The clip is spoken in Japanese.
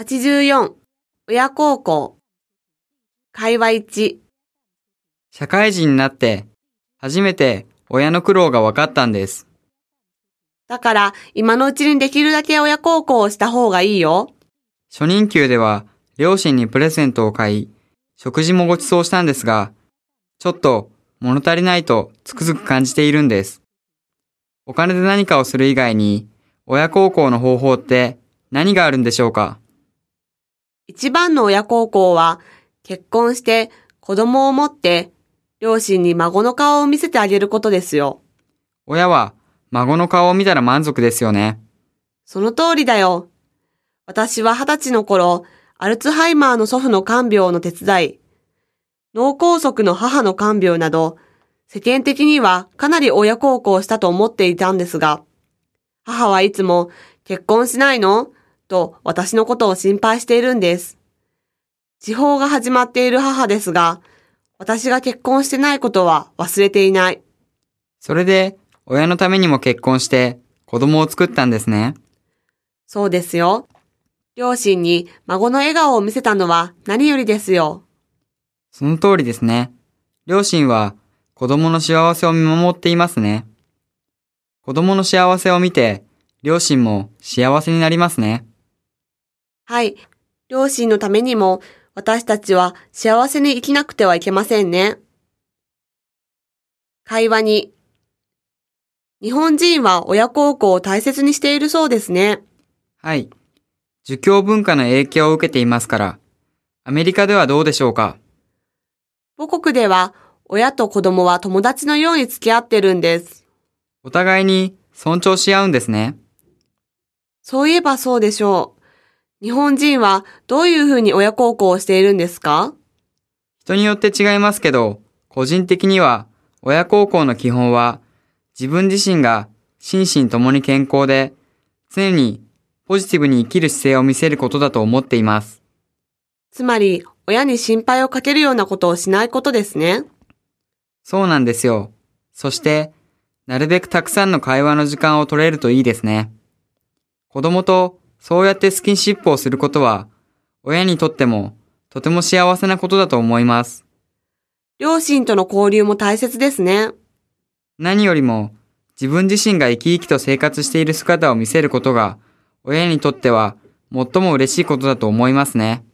84親孝行会話1社会人になって、初めて親の苦労が分かったんです。だから今のうちにできるだけ親孝行をした方がいいよ。初任給では両親にプレゼントを買い、食事もご馳走したんですが、ちょっと物足りないとつくづく感じているんです。お金で何かをする以外に、親孝行の方法って何があるんでしょうか？一番の親孝行は結婚して子供を持って両親に孫の顔を見せてあげることですよ。親は孫の顔を見たら満足ですよね。その通りだよ。私は二十歳の頃、アルツハイマーの祖父の看病の手伝い、脳梗塞の母の看病など、世間的にはかなり親孝行したと思っていたんですが、母はいつも結婚しないの？と私のことを心配しているんです。地方が始まっている母ですが、私が結婚してないことは忘れていない。それで、親のためにも結婚して子供を作ったんですね。そうですよ。両親に孫の笑顔を見せたのは何よりですよ。その通りですね。両親は子供の幸せを見守っていますね。子供の幸せを見て、両親も幸せになりますね。はい。両親のためにも私たちは幸せに生きなくてはいけませんね。会話に。日本人は親孝行を大切にしているそうですね。はい。儒教文化の影響を受けていますから、アメリカではどうでしょうか？母国では親と子供は友達のように付き合ってるんです。お互いに尊重し合うんですね。そういえばそうでしょう。日本人はどういうふうに親孝行をしているんですか？人によって違いますけど、個人的には親孝行の基本は自分自身が心身ともに健康で常にポジティブに生きる姿勢を見せることだと思っています。つまり、親に心配をかけるようなことをしないことですね。そうなんですよ。そして、なるべくたくさんの会話の時間を取れるといいですね。子供とそうやってスキンシップをすることは、親にとってもとても幸せなことだと思います。両親との交流も大切ですね。何よりも、自分自身が生き生きと生活している姿を見せることが、親にとっては最も嬉しいことだと思いますね。